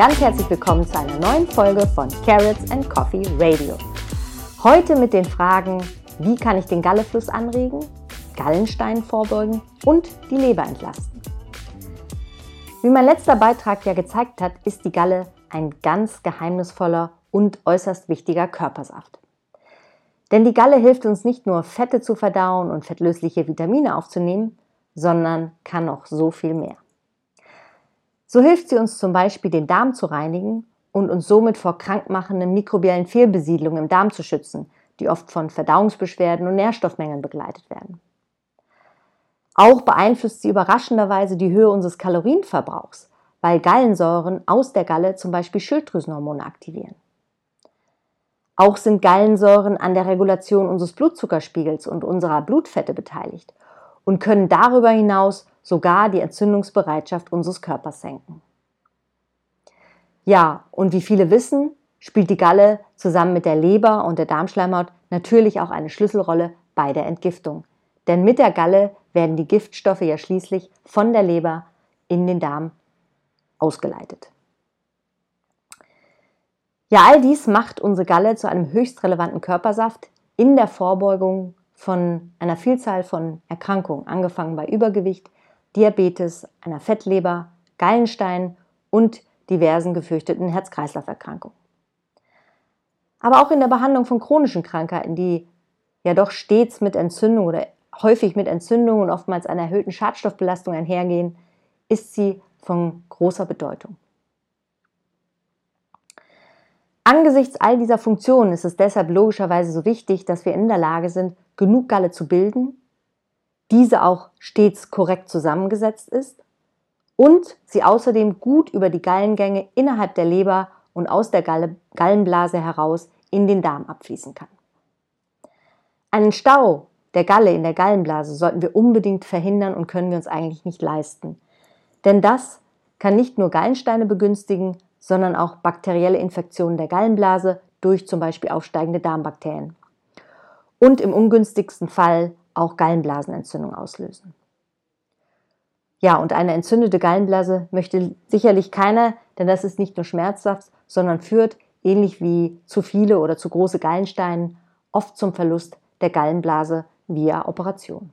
ganz herzlich willkommen zu einer neuen Folge von Carrots and Coffee Radio. Heute mit den Fragen, wie kann ich den Gallefluss anregen, Gallenstein vorbeugen und die Leber entlasten. Wie mein letzter Beitrag ja gezeigt hat, ist die Galle ein ganz geheimnisvoller und äußerst wichtiger Körpersaft. Denn die Galle hilft uns nicht nur Fette zu verdauen und fettlösliche Vitamine aufzunehmen, sondern kann noch so viel mehr. So hilft sie uns zum Beispiel, den Darm zu reinigen und uns somit vor krankmachenden mikrobiellen Fehlbesiedlungen im Darm zu schützen, die oft von Verdauungsbeschwerden und Nährstoffmängeln begleitet werden. Auch beeinflusst sie überraschenderweise die Höhe unseres Kalorienverbrauchs, weil Gallensäuren aus der Galle zum Beispiel Schilddrüsenhormone aktivieren. Auch sind Gallensäuren an der Regulation unseres Blutzuckerspiegels und unserer Blutfette beteiligt und können darüber hinaus sogar die Entzündungsbereitschaft unseres Körpers senken. Ja, und wie viele wissen, spielt die Galle zusammen mit der Leber und der Darmschleimhaut natürlich auch eine Schlüsselrolle bei der Entgiftung. Denn mit der Galle werden die Giftstoffe ja schließlich von der Leber in den Darm ausgeleitet. Ja, all dies macht unsere Galle zu einem höchst relevanten Körpersaft in der Vorbeugung von einer Vielzahl von Erkrankungen, angefangen bei Übergewicht, Diabetes, einer Fettleber, Gallenstein und diversen gefürchteten Herz-Kreislauf-Erkrankungen. Aber auch in der Behandlung von chronischen Krankheiten, die ja doch stets mit Entzündung oder häufig mit Entzündung und oftmals einer erhöhten Schadstoffbelastung einhergehen, ist sie von großer Bedeutung. Angesichts all dieser Funktionen ist es deshalb logischerweise so wichtig, dass wir in der Lage sind, genug Galle zu bilden, diese auch stets korrekt zusammengesetzt ist und sie außerdem gut über die Gallengänge innerhalb der Leber und aus der Galle, Gallenblase heraus in den Darm abfließen kann. Einen Stau der Galle in der Gallenblase sollten wir unbedingt verhindern und können wir uns eigentlich nicht leisten. Denn das kann nicht nur Gallensteine begünstigen, sondern auch bakterielle Infektionen der Gallenblase durch zum Beispiel aufsteigende Darmbakterien. Und im ungünstigsten Fall auch Gallenblasenentzündung auslösen. Ja, und eine entzündete Gallenblase möchte sicherlich keiner, denn das ist nicht nur schmerzhaft, sondern führt, ähnlich wie zu viele oder zu große Gallensteine, oft zum Verlust der Gallenblase via Operation.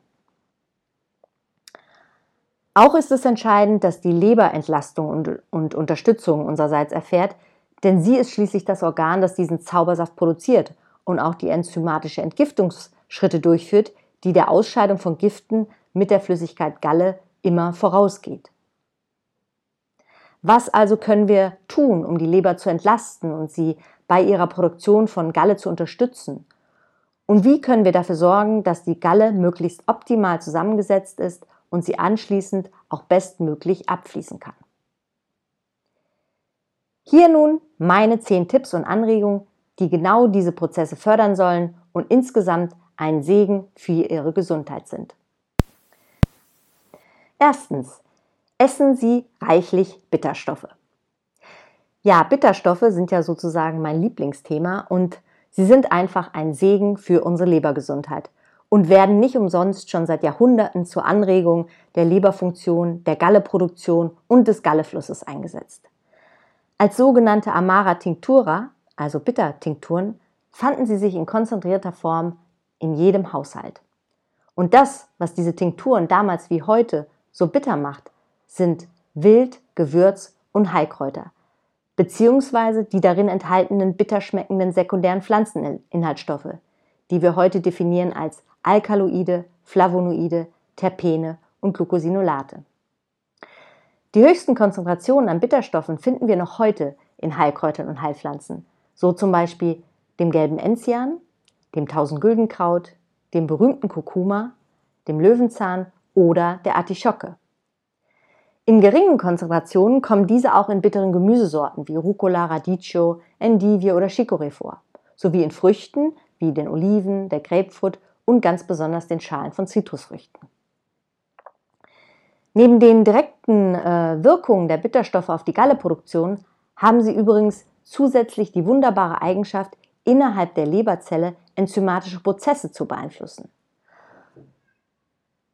Auch ist es entscheidend, dass die Leber Entlastung und, und Unterstützung unsererseits erfährt, denn sie ist schließlich das Organ, das diesen Zaubersaft produziert und auch die enzymatische Entgiftungsschritte durchführt, die der Ausscheidung von Giften mit der Flüssigkeit Galle immer vorausgeht. Was also können wir tun, um die Leber zu entlasten und sie bei ihrer Produktion von Galle zu unterstützen? Und wie können wir dafür sorgen, dass die Galle möglichst optimal zusammengesetzt ist und sie anschließend auch bestmöglich abfließen kann? Hier nun meine zehn Tipps und Anregungen, die genau diese Prozesse fördern sollen und insgesamt ein Segen für Ihre Gesundheit sind. Erstens, essen Sie reichlich Bitterstoffe. Ja, Bitterstoffe sind ja sozusagen mein Lieblingsthema und sie sind einfach ein Segen für unsere Lebergesundheit und werden nicht umsonst schon seit Jahrhunderten zur Anregung der Leberfunktion, der Galleproduktion und des Galleflusses eingesetzt. Als sogenannte Amara Tinctura, also Bittertinkturen, fanden sie sich in konzentrierter Form in jedem Haushalt. Und das, was diese Tinkturen damals wie heute so bitter macht, sind Wild, Gewürz und Heilkräuter, beziehungsweise die darin enthaltenen bitter schmeckenden sekundären Pflanzeninhaltsstoffe, die wir heute definieren als Alkaloide, Flavonoide, Terpene und Glucosinolate. Die höchsten Konzentrationen an Bitterstoffen finden wir noch heute in Heilkräutern und Heilpflanzen, so zum Beispiel dem gelben Enzian, dem Tausendgüldenkraut, dem berühmten Kurkuma, dem Löwenzahn oder der Artischocke. In geringen Konzentrationen kommen diese auch in bitteren Gemüsesorten wie Rucola, Radicchio, Endivie oder Chicorée vor, sowie in Früchten wie den Oliven, der Grapefruit und ganz besonders den Schalen von Zitrusfrüchten. Neben den direkten äh, Wirkungen der Bitterstoffe auf die Galleproduktion haben sie übrigens zusätzlich die wunderbare Eigenschaft, innerhalb der Leberzelle enzymatische Prozesse zu beeinflussen.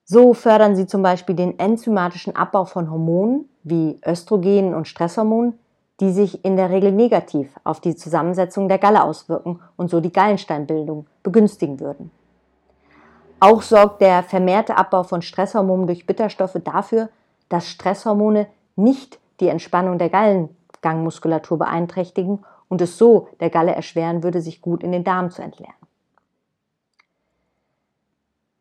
So fördern sie zum Beispiel den enzymatischen Abbau von Hormonen wie Östrogenen und Stresshormonen, die sich in der Regel negativ auf die Zusammensetzung der Galle auswirken und so die Gallensteinbildung begünstigen würden. Auch sorgt der vermehrte Abbau von Stresshormonen durch Bitterstoffe dafür, dass Stresshormone nicht die Entspannung der Gallengangmuskulatur beeinträchtigen und es so der Galle erschweren würde, sich gut in den Darm zu entleeren.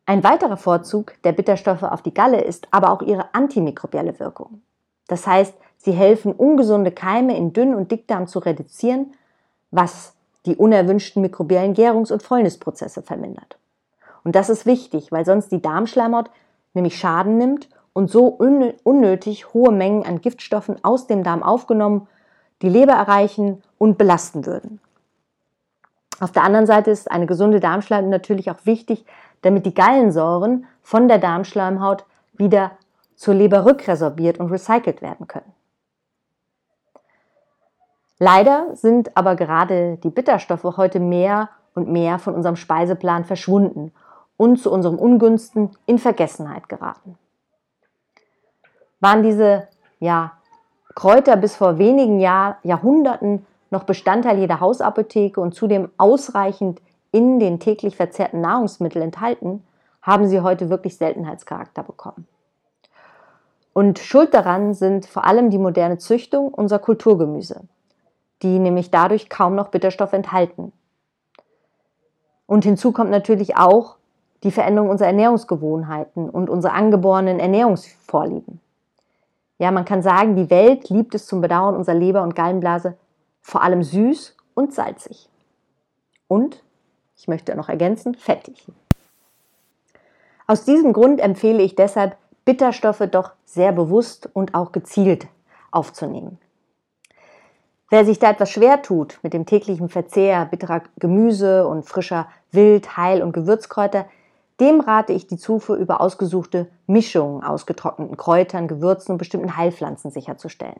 Ein weiterer Vorzug der Bitterstoffe auf die Galle ist aber auch ihre antimikrobielle Wirkung. Das heißt, sie helfen, ungesunde Keime in Dünn- und Dickdarm zu reduzieren, was die unerwünschten mikrobiellen Gärungs- und Fäulnisprozesse vermindert. Und das ist wichtig, weil sonst die Darmschleimhaut nämlich Schaden nimmt und so unnötig hohe Mengen an Giftstoffen aus dem Darm aufgenommen, die Leber erreichen und belasten würden. Auf der anderen Seite ist eine gesunde Darmschleimhaut natürlich auch wichtig, damit die Gallensäuren von der Darmschleimhaut wieder zur Leber rückresorbiert und recycelt werden können. Leider sind aber gerade die Bitterstoffe heute mehr und mehr von unserem Speiseplan verschwunden und zu unserem Ungünsten in Vergessenheit geraten. Waren diese ja, Kräuter bis vor wenigen Jahr, Jahrhunderten noch Bestandteil jeder Hausapotheke und zudem ausreichend in den täglich verzehrten Nahrungsmitteln enthalten, haben sie heute wirklich Seltenheitscharakter bekommen. Und schuld daran sind vor allem die moderne Züchtung unserer Kulturgemüse, die nämlich dadurch kaum noch Bitterstoffe enthalten. Und hinzu kommt natürlich auch die Veränderung unserer Ernährungsgewohnheiten und unsere angeborenen Ernährungsvorlieben. Ja, man kann sagen, die Welt liebt es zum Bedauern unserer Leber und Gallenblase vor allem süß und salzig. Und, ich möchte noch ergänzen, fettig. Aus diesem Grund empfehle ich deshalb, Bitterstoffe doch sehr bewusst und auch gezielt aufzunehmen. Wer sich da etwas schwer tut mit dem täglichen Verzehr bitterer Gemüse und frischer Wild-, Heil- und Gewürzkräuter, dem rate ich die Zufuhr über ausgesuchte Mischungen aus getrockneten Kräutern, Gewürzen und bestimmten Heilpflanzen sicherzustellen.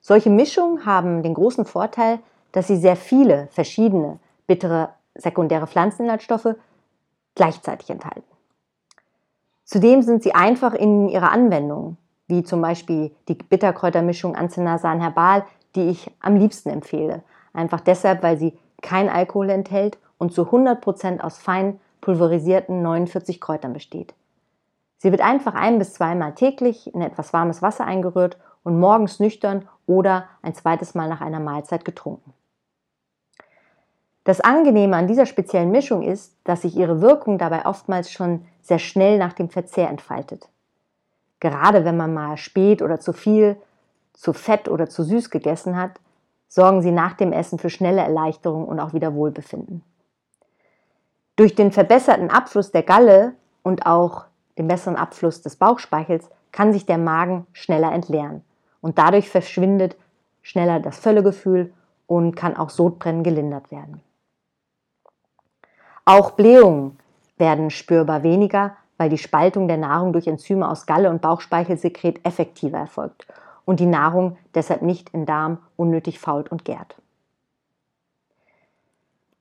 Solche Mischungen haben den großen Vorteil, dass sie sehr viele verschiedene bittere sekundäre Pflanzeninhaltsstoffe gleichzeitig enthalten. Zudem sind sie einfach in ihrer Anwendung, wie zum Beispiel die Bitterkräutermischung Ancenasan Herbal, die ich am liebsten empfehle. Einfach deshalb, weil sie kein Alkohol enthält und zu 100% aus fein pulverisierten 49 Kräutern besteht. Sie wird einfach ein bis zweimal täglich in etwas warmes Wasser eingerührt und morgens nüchtern oder ein zweites Mal nach einer Mahlzeit getrunken. Das Angenehme an dieser speziellen Mischung ist, dass sich ihre Wirkung dabei oftmals schon sehr schnell nach dem Verzehr entfaltet. Gerade wenn man mal spät oder zu viel, zu fett oder zu süß gegessen hat, sorgen sie nach dem Essen für schnelle Erleichterung und auch wieder Wohlbefinden. Durch den verbesserten Abfluss der Galle und auch den besseren Abfluss des Bauchspeichels kann sich der Magen schneller entleeren und dadurch verschwindet schneller das Völlegefühl und kann auch Sodbrennen gelindert werden. Auch Blähungen werden spürbar weniger, weil die Spaltung der Nahrung durch Enzyme aus Galle und Bauchspeichelsekret effektiver erfolgt und die Nahrung deshalb nicht im Darm unnötig fault und gärt.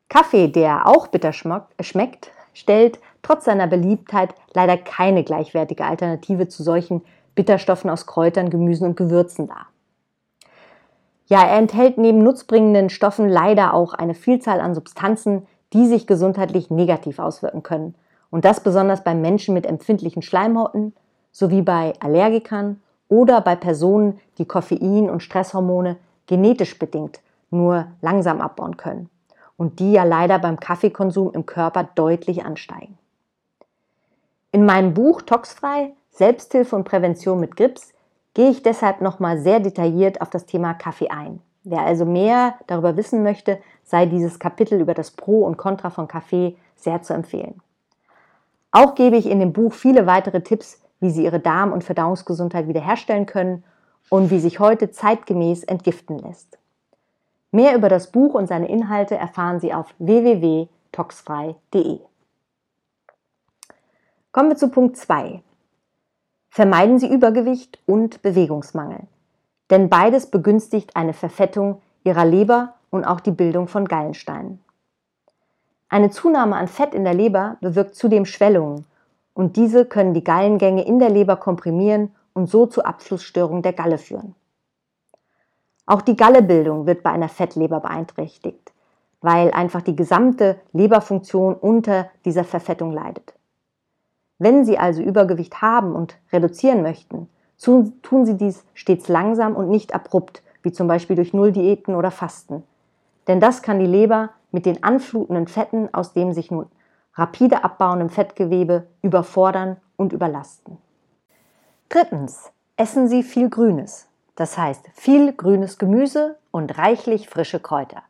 Kaffee, der auch bitter schmeckt, stellt trotz seiner Beliebtheit leider keine gleichwertige Alternative zu solchen Bitterstoffen aus Kräutern, Gemüsen und Gewürzen dar. Ja, er enthält neben nutzbringenden Stoffen leider auch eine Vielzahl an Substanzen, die sich gesundheitlich negativ auswirken können. Und das besonders bei Menschen mit empfindlichen Schleimhauten sowie bei Allergikern oder bei Personen, die Koffein und Stresshormone genetisch bedingt nur langsam abbauen können und die ja leider beim Kaffeekonsum im Körper deutlich ansteigen. In meinem Buch Toxfrei Selbsthilfe und Prävention mit Grips gehe ich deshalb nochmal sehr detailliert auf das Thema Kaffee ein. Wer also mehr darüber wissen möchte, sei dieses Kapitel über das Pro und Contra von Kaffee sehr zu empfehlen. Auch gebe ich in dem Buch viele weitere Tipps, wie Sie Ihre Darm- und Verdauungsgesundheit wiederherstellen können und wie sich heute zeitgemäß entgiften lässt. Mehr über das Buch und seine Inhalte erfahren Sie auf www.toxfrei.de. Kommen wir zu Punkt 2. Vermeiden Sie Übergewicht und Bewegungsmangel, denn beides begünstigt eine Verfettung Ihrer Leber und auch die Bildung von Gallensteinen. Eine Zunahme an Fett in der Leber bewirkt zudem Schwellungen und diese können die Gallengänge in der Leber komprimieren und so zu Abflussstörungen der Galle führen. Auch die Gallebildung wird bei einer Fettleber beeinträchtigt, weil einfach die gesamte Leberfunktion unter dieser Verfettung leidet. Wenn Sie also Übergewicht haben und reduzieren möchten, tun Sie dies stets langsam und nicht abrupt, wie zum Beispiel durch Nulldiäten oder Fasten. Denn das kann die Leber mit den anflutenden Fetten, aus dem sich nun rapide abbauendem Fettgewebe, überfordern und überlasten. Drittens, essen Sie viel Grünes. Das heißt viel grünes Gemüse und reichlich frische Kräuter.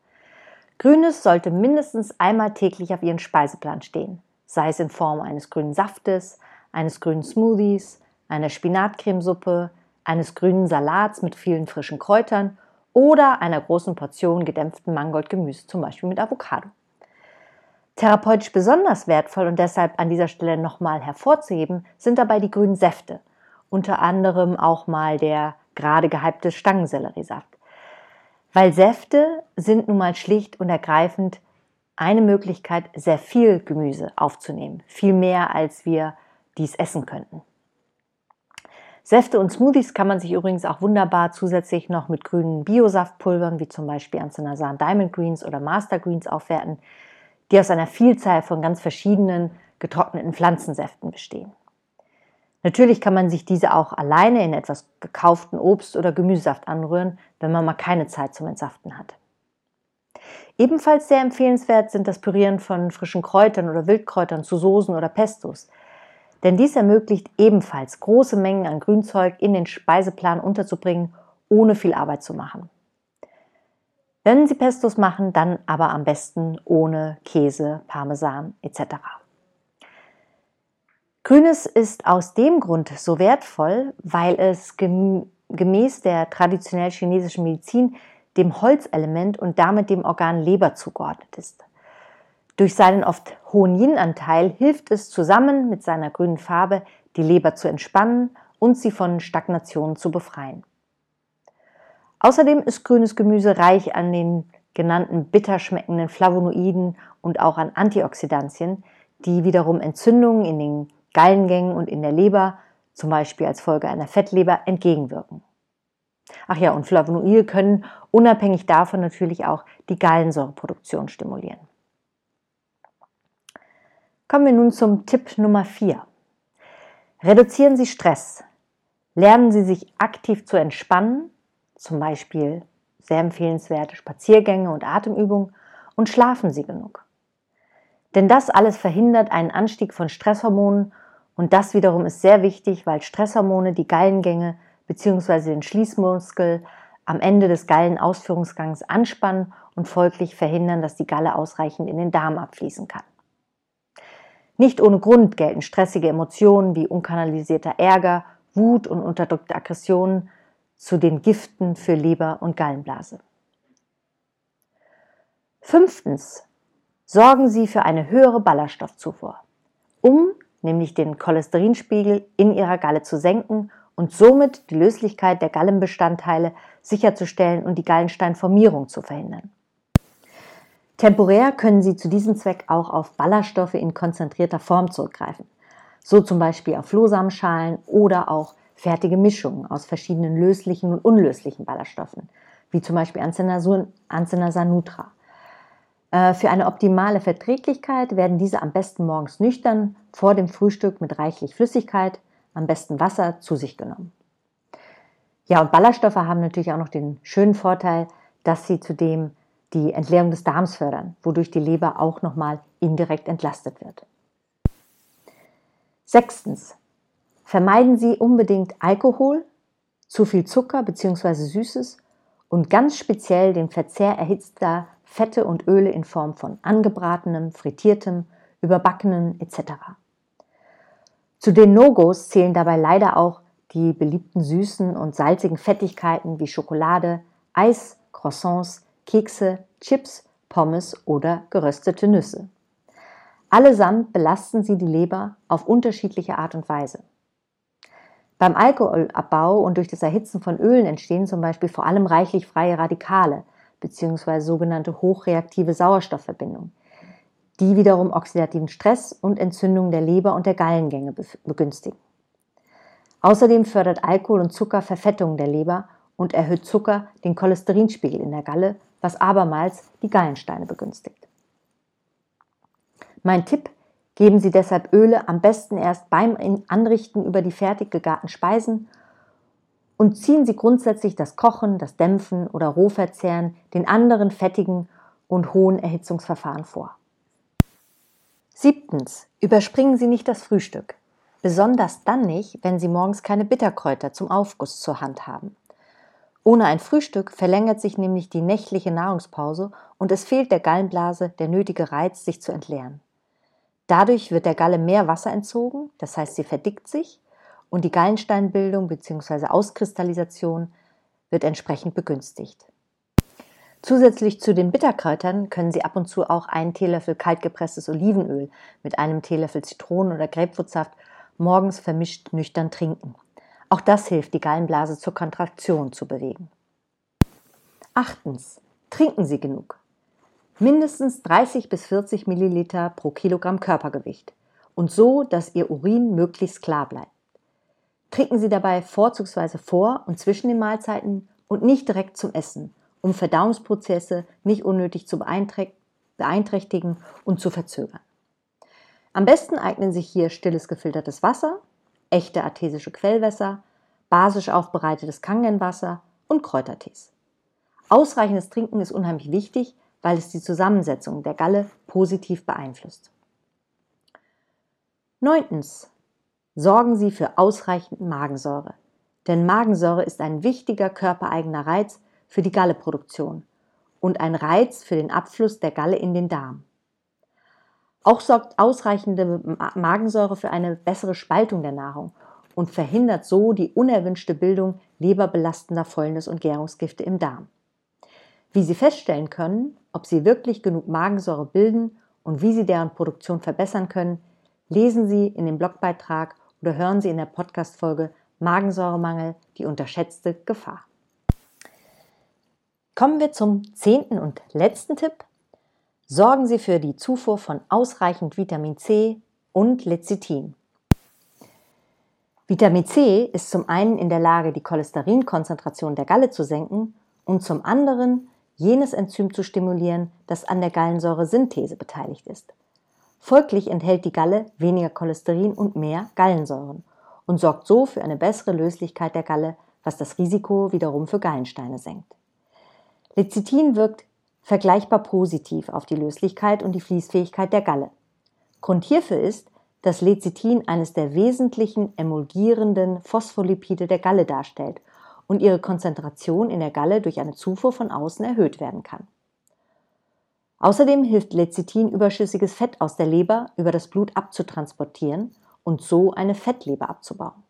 Grünes sollte mindestens einmal täglich auf Ihren Speiseplan stehen, sei es in Form eines grünen Saftes, eines grünen Smoothies, einer Spinatcremesuppe, eines grünen Salats mit vielen frischen Kräutern oder einer großen Portion gedämpften Mangoldgemüse, zum Beispiel mit Avocado. Therapeutisch besonders wertvoll und deshalb an dieser Stelle nochmal hervorzuheben, sind dabei die grünen Säfte, unter anderem auch mal der gerade gehypte Stangenselleriesaft. Weil Säfte sind nun mal schlicht und ergreifend eine Möglichkeit, sehr viel Gemüse aufzunehmen. Viel mehr, als wir dies essen könnten. Säfte und Smoothies kann man sich übrigens auch wunderbar zusätzlich noch mit grünen Biosaftpulvern, wie zum Beispiel Anzanasan Diamond Greens oder Master Greens aufwerten, die aus einer Vielzahl von ganz verschiedenen getrockneten Pflanzensäften bestehen. Natürlich kann man sich diese auch alleine in etwas gekauften Obst- oder Gemüsesaft anrühren, wenn man mal keine Zeit zum Entsaften hat. Ebenfalls sehr empfehlenswert sind das Pürieren von frischen Kräutern oder Wildkräutern zu Soßen oder Pestos. Denn dies ermöglicht ebenfalls große Mengen an Grünzeug in den Speiseplan unterzubringen, ohne viel Arbeit zu machen. Wenn Sie Pestos machen, dann aber am besten ohne Käse, Parmesan etc. Grünes ist aus dem Grund so wertvoll, weil es gemäß der traditionell chinesischen Medizin dem Holzelement und damit dem Organ Leber zugeordnet ist. Durch seinen oft hohen Yin-Anteil hilft es zusammen mit seiner grünen Farbe, die Leber zu entspannen und sie von Stagnation zu befreien. Außerdem ist grünes Gemüse reich an den genannten bitter schmeckenden Flavonoiden und auch an Antioxidantien, die wiederum Entzündungen in den Gallengängen und in der Leber, zum Beispiel als Folge einer Fettleber, entgegenwirken. Ach ja, und Flavonoide können unabhängig davon natürlich auch die Gallensäureproduktion stimulieren. Kommen wir nun zum Tipp Nummer 4. Reduzieren Sie Stress. Lernen Sie sich aktiv zu entspannen, zum Beispiel sehr empfehlenswerte Spaziergänge und Atemübungen und schlafen Sie genug. Denn das alles verhindert einen Anstieg von Stresshormonen und das wiederum ist sehr wichtig, weil Stresshormone die Gallengänge bzw. den Schließmuskel am Ende des Gallenausführungsgangs anspannen und folglich verhindern, dass die Galle ausreichend in den Darm abfließen kann. Nicht ohne Grund gelten stressige Emotionen wie unkanalisierter Ärger, Wut und unterdrückte Aggressionen zu den Giften für Leber und Gallenblase. Fünftens. Sorgen Sie für eine höhere Ballaststoffzufuhr, um nämlich den Cholesterinspiegel in ihrer Galle zu senken und somit die Löslichkeit der Gallenbestandteile sicherzustellen und die Gallensteinformierung zu verhindern. Temporär können Sie zu diesem Zweck auch auf Ballaststoffe in konzentrierter Form zurückgreifen, so zum Beispiel auf Flohsamenschalen oder auch fertige Mischungen aus verschiedenen löslichen und unlöslichen Ballaststoffen, wie zum Beispiel Ancenasanutra. Äh, für eine optimale Verträglichkeit werden diese am besten morgens nüchtern vor dem Frühstück mit reichlich Flüssigkeit, am besten Wasser, zu sich genommen. Ja, und Ballaststoffe haben natürlich auch noch den schönen Vorteil, dass sie zudem die Entleerung des Darms fördern, wodurch die Leber auch nochmal indirekt entlastet wird. Sechstens. Vermeiden Sie unbedingt Alkohol, zu viel Zucker bzw. Süßes und ganz speziell den Verzehr erhitzter Fette und Öle in Form von angebratenem, frittiertem, überbackenen etc. Zu den No-Gos zählen dabei leider auch die beliebten süßen und salzigen Fettigkeiten wie Schokolade, Eis, Croissants, Kekse, Chips, Pommes oder geröstete Nüsse. Allesamt belasten sie die Leber auf unterschiedliche Art und Weise. Beim Alkoholabbau und durch das Erhitzen von Ölen entstehen zum Beispiel vor allem reichlich freie Radikale – bzw. sogenannte hochreaktive Sauerstoffverbindung, die wiederum oxidativen Stress und Entzündung der Leber und der Gallengänge begünstigen. Außerdem fördert Alkohol und Zucker Verfettung der Leber und erhöht Zucker den Cholesterinspiegel in der Galle, was abermals die Gallensteine begünstigt. Mein Tipp, geben Sie deshalb Öle am besten erst beim Anrichten über die fertig gegarten Speisen und ziehen Sie grundsätzlich das Kochen, das Dämpfen oder Rohverzehren den anderen fettigen und hohen Erhitzungsverfahren vor. Siebtens. Überspringen Sie nicht das Frühstück. Besonders dann nicht, wenn Sie morgens keine Bitterkräuter zum Aufguss zur Hand haben. Ohne ein Frühstück verlängert sich nämlich die nächtliche Nahrungspause und es fehlt der Gallenblase der nötige Reiz, sich zu entleeren. Dadurch wird der Galle mehr Wasser entzogen, das heißt, sie verdickt sich und die Gallensteinbildung bzw. Auskristallisation wird entsprechend begünstigt. Zusätzlich zu den Bitterkräutern können Sie ab und zu auch einen Teelöffel kaltgepresstes Olivenöl mit einem Teelöffel Zitronen- oder Grapefruitsaft morgens vermischt nüchtern trinken. Auch das hilft, die Gallenblase zur Kontraktion zu bewegen. Achtens. Trinken Sie genug. Mindestens 30 bis 40 Milliliter pro Kilogramm Körpergewicht und so, dass Ihr Urin möglichst klar bleibt. Trinken Sie dabei vorzugsweise vor und zwischen den Mahlzeiten und nicht direkt zum Essen, um Verdauungsprozesse nicht unnötig zu beeinträchtigen und zu verzögern. Am besten eignen sich hier stilles gefiltertes Wasser, echte artesische Quellwässer, basisch aufbereitetes Kangenwasser und Kräutertees. Ausreichendes Trinken ist unheimlich wichtig, weil es die Zusammensetzung der Galle positiv beeinflusst. Neuntens. Sorgen Sie für ausreichend Magensäure. Denn Magensäure ist ein wichtiger körpereigener Reiz für die Galleproduktion und ein Reiz für den Abfluss der Galle in den Darm. Auch sorgt ausreichende Magensäure für eine bessere Spaltung der Nahrung und verhindert so die unerwünschte Bildung leberbelastender Fäulnis und Gärungsgifte im Darm. Wie Sie feststellen können, ob Sie wirklich genug Magensäure bilden und wie Sie deren Produktion verbessern können, lesen Sie in dem Blogbeitrag oder hören Sie in der Podcast-Folge Magensäuremangel, die unterschätzte Gefahr. Kommen wir zum zehnten und letzten Tipp. Sorgen Sie für die Zufuhr von ausreichend Vitamin C und Lecithin. Vitamin C ist zum einen in der Lage, die Cholesterinkonzentration der Galle zu senken und zum anderen jenes Enzym zu stimulieren, das an der Gallensäuresynthese beteiligt ist. Folglich enthält die Galle weniger Cholesterin und mehr Gallensäuren und sorgt so für eine bessere Löslichkeit der Galle, was das Risiko wiederum für Gallensteine senkt. Lecithin wirkt vergleichbar positiv auf die Löslichkeit und die Fließfähigkeit der Galle. Grund hierfür ist, dass Lecithin eines der wesentlichen emulgierenden Phospholipide der Galle darstellt und ihre Konzentration in der Galle durch eine Zufuhr von außen erhöht werden kann. Außerdem hilft Lecithin überschüssiges Fett aus der Leber über das Blut abzutransportieren und so eine Fettleber abzubauen.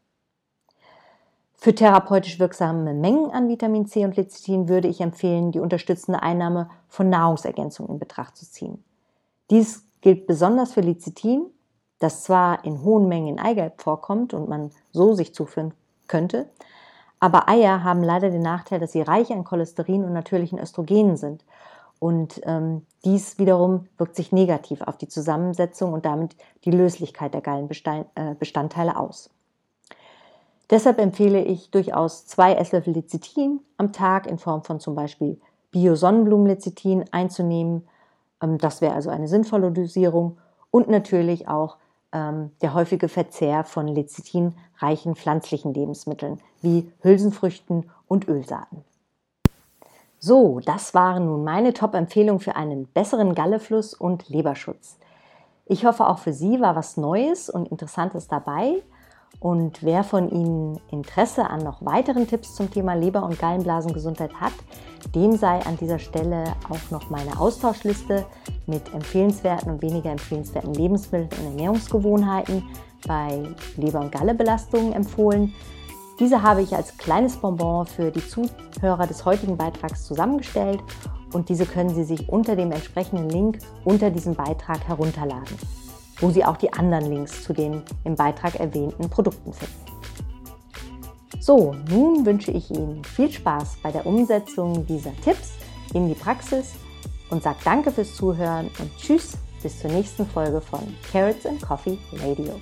Für therapeutisch wirksame Mengen an Vitamin C und Lecithin würde ich empfehlen, die unterstützende Einnahme von Nahrungsergänzungen in Betracht zu ziehen. Dies gilt besonders für Lecithin, das zwar in hohen Mengen in Eigelb vorkommt und man so sich zuführen könnte, aber Eier haben leider den Nachteil, dass sie reich an Cholesterin und natürlichen Östrogenen sind und ähm, dies wiederum wirkt sich negativ auf die Zusammensetzung und damit die Löslichkeit der Gallenbestandteile äh, aus. Deshalb empfehle ich durchaus zwei Esslöffel Lecithin am Tag in Form von zum Beispiel Bio-Sonnenblumen-Lecithin einzunehmen. Ähm, das wäre also eine sinnvolle Dosierung und natürlich auch ähm, der häufige Verzehr von lecithinreichen pflanzlichen Lebensmitteln wie Hülsenfrüchten und Ölsaaten. So, das waren nun meine Top-Empfehlungen für einen besseren Gallefluss und Leberschutz. Ich hoffe, auch für Sie war was Neues und Interessantes dabei. Und wer von Ihnen Interesse an noch weiteren Tipps zum Thema Leber- und Gallenblasengesundheit hat, dem sei an dieser Stelle auch noch meine Austauschliste mit empfehlenswerten und weniger empfehlenswerten Lebensmitteln und Ernährungsgewohnheiten bei Leber- und Gallebelastungen empfohlen. Diese habe ich als kleines Bonbon für die Zuhörer des heutigen Beitrags zusammengestellt und diese können Sie sich unter dem entsprechenden Link unter diesem Beitrag herunterladen, wo Sie auch die anderen Links zu den im Beitrag erwähnten Produkten finden. So, nun wünsche ich Ihnen viel Spaß bei der Umsetzung dieser Tipps in die Praxis und sage danke fürs Zuhören und tschüss bis zur nächsten Folge von Carrots and Coffee Radio.